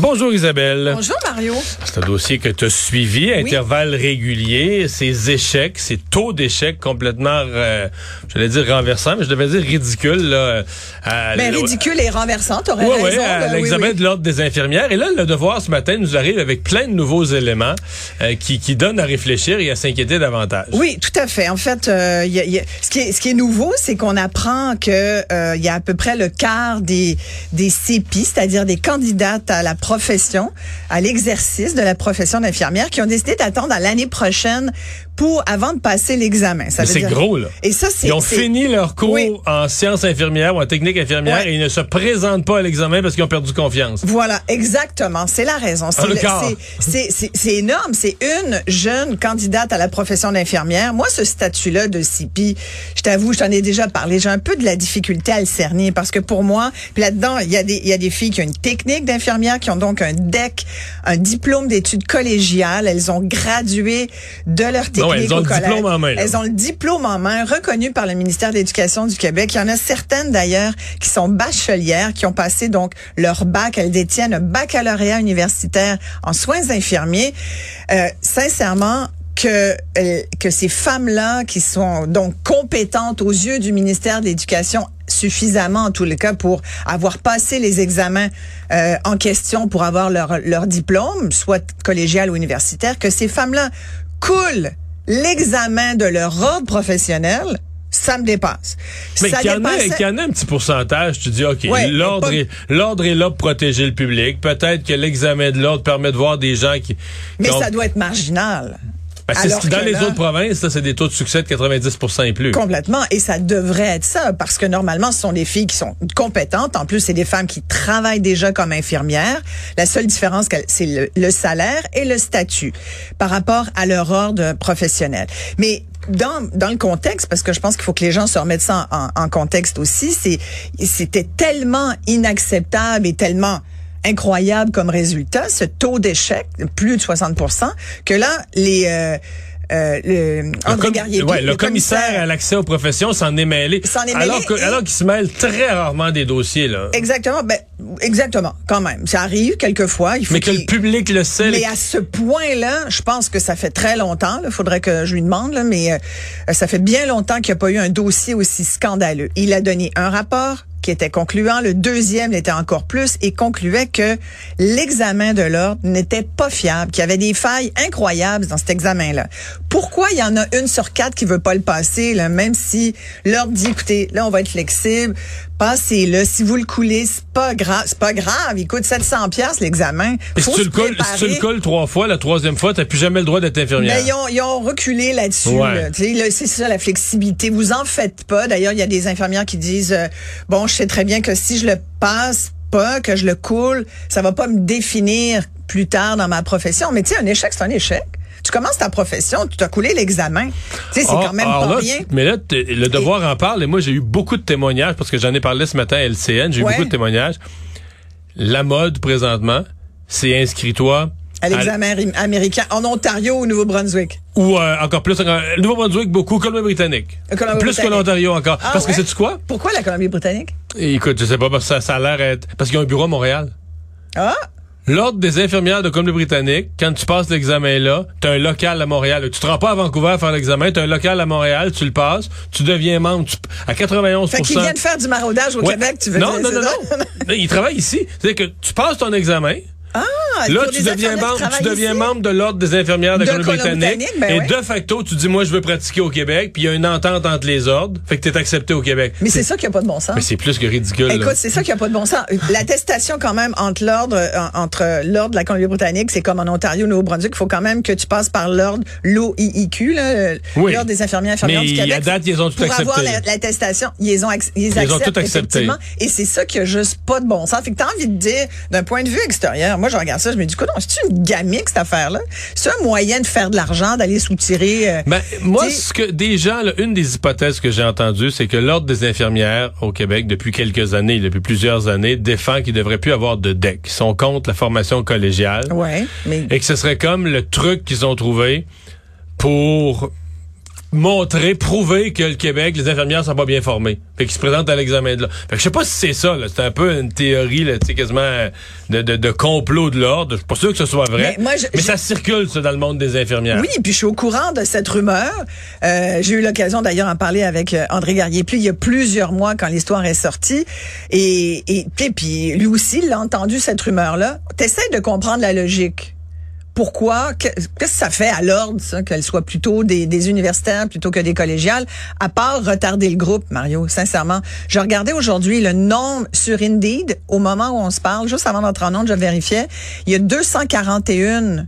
Bonjour Isabelle. Bonjour, Mario. C'est un dossier que tu as suivi à Oui. intervalles réguliers. Ces échecs, ces taux d'échecs complètement, euh, j'allais dire renversants, mais je devais dire ridicules. Là, à- Ben, ridicule et renversant, t'aurais Ouais, raison. ouais, à là, oui, l'examen oui. de l'ordre des infirmières. Et là, le devoir ce matin nous arrive avec plein de nouveaux éléments euh, qui, qui donnent à réfléchir et à s'inquiéter davantage. Oui, tout à fait. En fait, euh, il y a- il y a- ce, qui est, ce qui est nouveau, c'est qu'on apprend que euh, il y a à peu près le quart des des CPI, c'est-à-dire des candidates à la profession, à l'exercice de la profession d'infirmière, qui ont décidé d'attendre à l'année prochaine pour avant de passer l'examen. Ça veut c'est dire- gros, là. Et ça, c'est Ils ont c'est- fini leur cours Oui. en sciences infirmières ou en technique infirmière Ouais. et ils ne se présentent pas à l'examen parce qu'ils ont perdu confiance. Voilà, exactement. C'est la raison. C'est le c'est- énorme. C'est une jeune candidate à la profession d'infirmière. Moi, ce statut-là de CIPI, je t'avoue, je t'en ai déjà parlé. J'ai un peu de la difficulté à le cerner parce que pour moi, puis là-dedans, il y a des, il y a des filles qui ont une technique d'infirmière, qui ont donc un DEC, un diplôme d'études collégiales. Elles ont gradué de leur technique ouais, elles ont le diplôme en main, là. Elles ont le diplôme en main, reconnu par le ministère de l'Éducation du Québec. Il y en a certaines d'ailleurs qui sont bachelières, qui ont passé donc leur bac. Elles détiennent un baccalauréat universitaire en soins infirmiers. Euh, sincèrement, que, euh, que ces femmes-là, qui sont donc compétentes aux yeux du ministère de l'Éducation, suffisamment en tous les cas pour avoir passé les examens euh, en question pour avoir leur, leur diplôme, soit collégial ou universitaire, que ces femmes-là coulent l'examen de leur ordre professionnel, ça me dépasse. Mais qu'il y, en a, dépassait- qu'il y en a un petit pourcentage, tu dis, OK, Ouais, l'ordre est, l'ordre est là pour protéger le public. Peut-être que l'examen de l'ordre permet de voir des gens qui... mais qui ont- ça doit être marginal. Ben, c'est ce Alors dans les là- autres provinces, c'est des taux de succès de 90 et plus. Complètement. Et ça devrait être ça, parce que normalement, ce sont des filles qui sont compétentes. En plus, c'est des femmes qui travaillent déjà comme infirmières. La seule différence, c'est le, le salaire et le statut par rapport à leur ordre professionnel. Mais dans, dans le contexte, parce que je pense qu'il faut que les gens se remettent ça en, en contexte aussi, c'est c'était tellement inacceptable et tellement incroyable comme résultat, ce taux d'échec, plus de 60 que là, les... Euh, euh, le, Le, André com- Garriépi, ouais, le le commissaire à l'accès aux professions s'en est mêlé. S'en est mêlé alors et- qu'il se mêle très rarement des dossiers, là. Exactement, ben exactement, quand même. Ça arrive quelquefois. Il faut Mais que le public le sait. mais à ce point-là, je pense que ça fait très longtemps. Il faudrait que je lui demande, là, mais euh, ça fait bien longtemps qu'il n'y a pas eu un dossier aussi scandaleux. Il a donné un rapport qui était concluant. Le deuxième l'était encore plus et concluait que l'examen de l'ordre n'était pas fiable, qu'il y avait des failles incroyables dans cet examen-là. Pourquoi il y en a une sur quatre qui veut pas le passer, là, même si l'ordre dit, écoutez, là, on va être flexible, passez-le. Si vous le coulez, c'est pas grave. C'est pas grave. Il coûte 700 pièces l'examen. Si tu, le colles, si tu le colles trois fois, la troisième fois, t'as plus jamais le droit d'être infirmière. Ben, ils, ont, ils ont reculé là-dessus. Ouais. là, C'est ça la flexibilité. Vous en faites pas. D'ailleurs, il y a des infirmières qui disent euh, bon, je sais très bien que si je le passe pas, que je le coule, ça va pas me définir plus tard dans ma profession. Mais tu sais, un échec, c'est un échec. Tu commences ta profession, tu t'as coulé l'examen. Tu sais, c'est Ah, quand même pas là, rien. Mais là, le devoir en parle, et moi, j'ai eu beaucoup de témoignages, parce que j'en ai parlé ce matin à LCN, j'ai eu beaucoup de témoignages. La mode, présentement, c'est inscris-toi. À l'examen ri- américain en Ontario ou au Nouveau-Brunswick. Ou euh, encore plus, encore- le Nouveau-Brunswick, beaucoup, Colombie-Britannique. Euh, Colombie-Britannique. Plus que l'Ontario encore. Ah parce que c'est tu quoi? Pourquoi la Colombie-Britannique? Écoute, je sais pas, parce que ça, ça a l'air être... Parce qu'ils ont un bureau à Montréal. Ah! L'Ordre des infirmières de Colombie-Britannique, quand tu passes l'examen là, t'as un local à Montréal. Tu te rends pas à Vancouver à faire l'examen, t'as un local à Montréal, tu le passes, tu deviens membre tu- à 91% Fait qu'il vient de faire du maraudage au Ouais. Québec, tu veux non, dire? non, non, non, non. Il travaille ici. C'est-à-dire que tu passes ton examen. Ah, Là, tu deviens membre, tu deviens membre de l'Ordre des infirmières de, De Colombie-Britannique. Ben et ouais. de facto, tu dis, moi, je veux pratiquer au Québec, puis il y a une entente entre les ordres. Fait que t'es accepté au Québec. Mais c'est ça qui a pas de bon sens. Mais c'est plus que ridicule. Écoute, c'est ça qui a pas de bon sens. L'attestation quand même entre l'ordre en- entre l'ordre de la Colombie-Britannique, c'est comme en Ontario, au Nouveau-Brunswick, il faut quand même que tu passes par l'ordre l'OIIQ, Oui. l'ordre des infirmières et infirmières Mais du Québec. à date, ils ont tout pour accepté. avoir la- l'attestation, ils ont ils Ils ont tout accepté. Et c'est ça qui a juste pas de bon sens. Fait que t'as envie de dire, d'un point de vue extérieur, moi je regarde ça, je me dis, écoute, c'est une gamique, cette affaire-là? C'est un moyen de faire de l'argent, d'aller soutirer. Euh, ben, moi, ce que des gens, une des hypothèses que j'ai entendues, c'est que l'Ordre des infirmières au Québec, depuis quelques années, depuis plusieurs années, défend qu'il devrait plus avoir de DEC. Ils sont contre la formation collégiale. Ouais, mais... Et que ce serait comme le truc qu'ils ont trouvé pour montrer, prouver que le Québec, les infirmières sont pas bien formées. Fait qu'ils se présentent à l'examen de l'ordre. Fait que je sais pas si c'est ça, C'est un peu une théorie, là, quasiment de, de, de, complot de l'ordre. Je suis pas sûr que ce soit vrai. Mais, moi, mais ça circule, ça, dans le monde des infirmières. Oui, puis je suis au courant de cette rumeur. Euh, j'ai eu l'occasion d'ailleurs d'en parler avec euh, André Garrier puis il y a plusieurs mois quand l'histoire est sortie. Et, et puis lui aussi, il a entendu cette rumeur-là. T'essaies de comprendre la logique pourquoi, qu'est-ce que ça fait à l'ordre, ça, qu'elle soit plutôt des, universitaires plutôt que des collégiales, à part retarder le groupe, Mario, sincèrement. Je regardais aujourd'hui le nombre sur Indeed, au moment où on se parle, juste avant d'entrer en onde, je vérifiais, il y a 241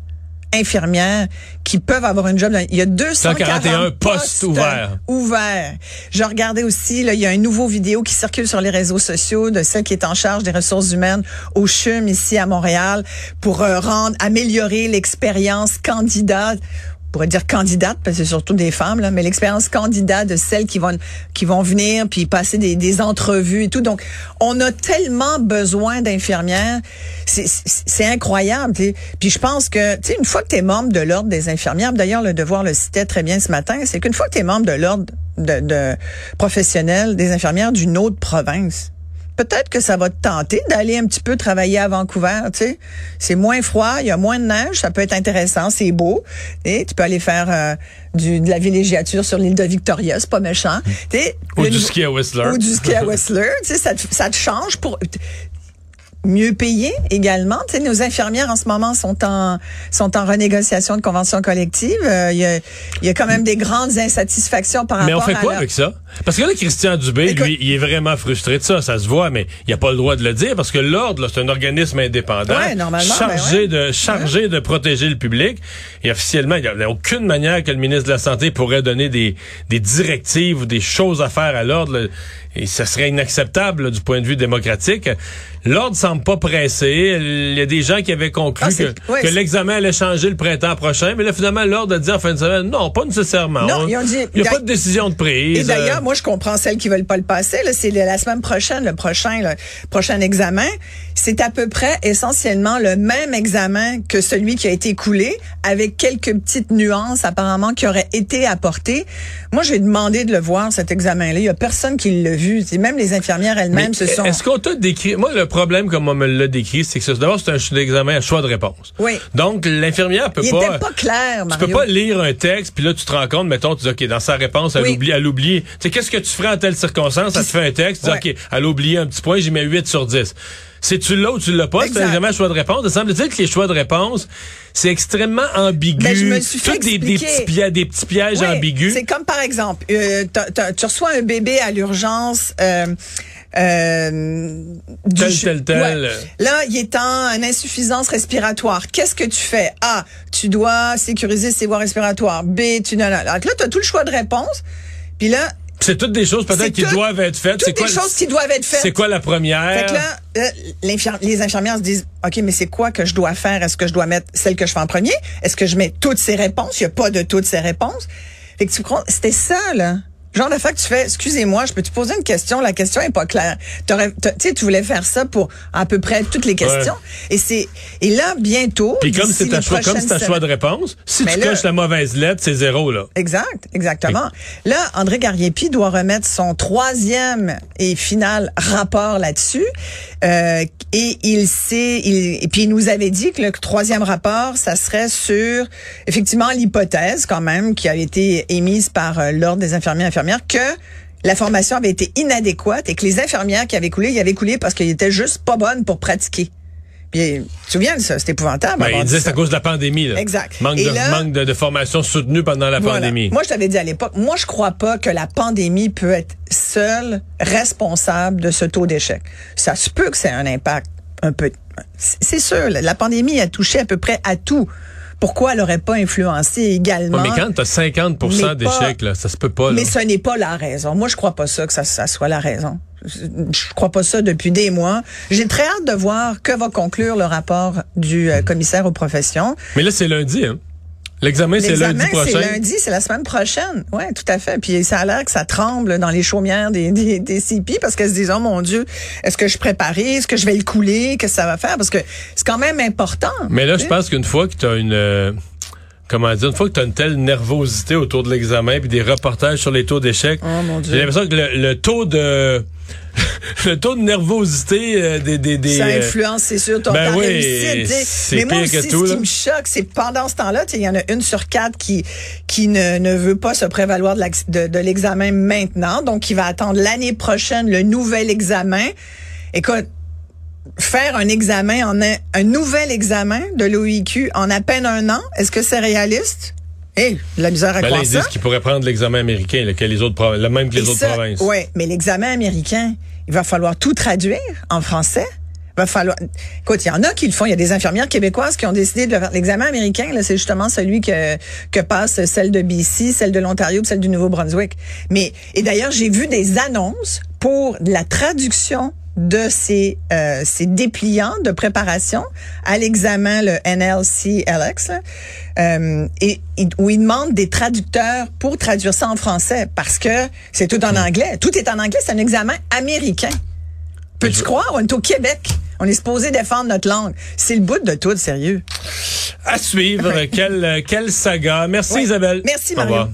infirmières qui peuvent avoir une job. Il y a 241 postes, ouverts. ouverts. Je regardais aussi, là, il y a une nouveau vidéo qui circule sur les réseaux sociaux de celle qui est en charge des ressources humaines au CHUM ici à Montréal pour euh, rendre, améliorer l'expérience candidate pourrait dire candidate parce que c'est surtout des femmes là, mais l'expérience candidate de celles qui vont qui vont venir puis passer des, des entrevues et tout. Donc on a tellement besoin d'infirmières, c'est incroyable. Puis je pense que tu sais une fois que tu es membre de l'ordre des infirmières, d'ailleurs le devoir le citait très bien ce matin, c'est qu'une fois que tu es membre de l'ordre de, de professionnel des infirmières d'une autre province, peut-être que ça va te tenter d'aller un petit peu travailler à Vancouver, tu sais. C'est moins froid, il y a moins de neige, ça peut être intéressant, c'est beau. Et tu peux aller faire euh, du, de la villégiature sur l'île de Victoria, c'est pas méchant. Ou du ski à Whistler. Ou du ski à Whistler, tu sais, ça, ça te change pour mieux payés également. Tu sais, nos infirmières en ce moment sont en sont en renégociation de convention collective. Euh, il y, a, y, a, quand même des grandes insatisfactions par rapport à Mais on fait quoi avec ça? Parce que là, Christian Dubé, lui, il est vraiment frustré de ça. Ça se voit, mais il a pas le droit de le dire parce que l'ordre, c'est un organisme indépendant, chargé ben de chargé de protéger le public. Et officiellement, il n'y a aucune manière que le ministre de la santé pourrait donner des des directives ou des choses à faire à l'ordre. Et ça serait inacceptable du point de vue démocratique. L'ordre semble pas pressé. Il y a des gens qui avaient conclu ah, que, l'examen allait changer le printemps prochain, mais là finalement l'ordre a dit en fin de semaine non, pas nécessairement. Non, ils ont dit, il n'y a, pas de décision de prise. Et d'ailleurs, moi je comprends celles qui veulent pas le passer. C'est la semaine prochaine, le prochain, le prochain examen. C'est à peu près essentiellement le même examen que celui qui a été coulé, avec quelques petites nuances apparemment qui auraient été apportées. Moi, j'ai demandé de le voir cet examen-là. Il y a personne qui l'a vu. Même les infirmières elles-mêmes se sont. Est-ce qu'on t'a décrit? Moi, le problème, comme on me l'a décrit, c'est que d'abord, c'est un examen à choix de réponse. Oui. Donc, l'infirmière peut Il pas. Était pas clair, Mario. Tu peux pas lire un texte, puis là, tu te rends compte, mettons, tu dis, OK, dans sa réponse, elle oublie, elle oublie. Tu sais, qu'est-ce que tu ferais en telle circonstance? Elle te fait un texte, tu dis, OK, elle oublie un petit point, j'y mets 8 sur 10 c'est tu l'as ou tu l'as pas, c'est un choix de réponse. Il semble-t-il que les choix de réponse, c'est extrêmement ambigu. Ben, je me suis fait des, des, petits pièges, des petits pièges ambigus. C'est comme par exemple, euh, tu reçois un bébé à l'urgence. Euh, euh, tel, tel, tel. Là, il est en insuffisance respiratoire. Qu'est-ce que tu fais? A, tu dois sécuriser ses voies respiratoires. B, tu... Là, tu as tout le choix de réponse. Puis là, c'est toutes des choses peut-être qui doivent être faites. Toutes des choses qui doivent être faites. C'est quoi la première? Fait que là, euh, les infirmières se disent, OK, mais c'est quoi que je dois faire? Est-ce que je dois mettre celle que je fais en premier? Est-ce que je mets toutes ces réponses? Il n'y a pas de toutes ces réponses. Fait que tu crois, c'était ça, là. Genre de fait que tu fais, excusez-moi, je peux te poser une question, la question est pas claire. Tu sais, tu voulais faire ça pour à peu près toutes les questions. Et c'est et là bientôt. Puis comme c'est un choix, comme c'est un choix de réponse, si tu coches la mauvaise lettre, c'est zéro là. Exact, exactement. Là, André Gariepi doit remettre son troisième et final rapport là-dessus. Euh, et il sait, il, et puis il nous avait dit que le troisième rapport, ça serait sur effectivement l'hypothèse quand même qui a été émise par euh, l'ordre des infirmiers infirmières que la formation avait été inadéquate et que les infirmières qui avaient coulé, ils avaient coulé parce qu'ils étaient juste pas bonnes pour pratiquer. Puis, tu te souviens de ça? C'était épouvantable. Ben, il disait c'est à cause de la pandémie. Là. Exact. Manque, de, manque de, formation soutenue pendant la pandémie. Moi, je t'avais dit à l'époque, moi, je crois pas que la pandémie peut être seule responsable de ce taux d'échec. Ça se peut que c'est un impact un peu... C'est sûr, la pandémie a touché à peu près à tout pourquoi elle n'aurait pas influencé également. mais quand tu as 50% d'échecs, ça se peut pas. Mais ce n'est pas la raison. Moi, je crois pas ça que ça, ça soit la raison. Je crois pas ça depuis des mois. J'ai très hâte de voir que va conclure le rapport du euh, commissaire aux professions. Mais là, c'est lundi, hein? L'examen, c'est lundi prochain. c'est lundi, c'est la semaine prochaine. Oui, tout à fait. Puis ça a l'air que ça tremble dans les chaumières des, des, des CP parce qu'elles se disent, oh mon Dieu, est-ce que je prépare? Est-ce que je vais le couler? Qu'est-ce que ça va faire? Parce que c'est quand même important. Mais là, je pense qu'une fois que tu as une... Euh, comment dire, une fois que tu as une telle nervosité autour de l'examen puis des reportages sur les taux d'échec, oh, j'ai l'impression que le taux de le taux de nervosité euh, des, des, des ça euh, influence c'est sûr ton ben réussite mais moi aussi ce qui me choque c'est pendant ce temps-là il y en a une sur quatre qui qui ne, ne veut pas se prévaloir de, de, l'examen maintenant donc qui va attendre l'année prochaine le nouvel examen. Écoute faire un examen en un, un nouvel examen de l'OIQ en à peine un an est-ce que c'est réaliste? Eh, la misère à ben, croire ça. qu'ils pourraient prendre l'examen américain, le les autres le même que les autres provinces. Oui, mais l'examen américain, il va falloir tout traduire en français. Il va falloir. Écoute, il y en a qui le font. Il y a des infirmières québécoises qui ont décidé de le faire. L'examen américain, là, c'est justement celui que que passe celle de BC, celle de l'Ontario, celle du Nouveau-Brunswick. Mais et d'ailleurs, j'ai vu des annonces pour la traduction de ces, euh, ces dépliants de préparation à l'examen, le NLC-LX, euh, et, où ils demandent des traducteurs pour traduire ça en français, parce que c'est tout en anglais. Tout est en anglais, c'est un examen américain. Peux-tu croire? On est au Québec. On est supposé défendre notre langue. C'est le bout de tout, sérieux. À suivre. quelle, quelle saga. Merci Isabelle. Merci Marie.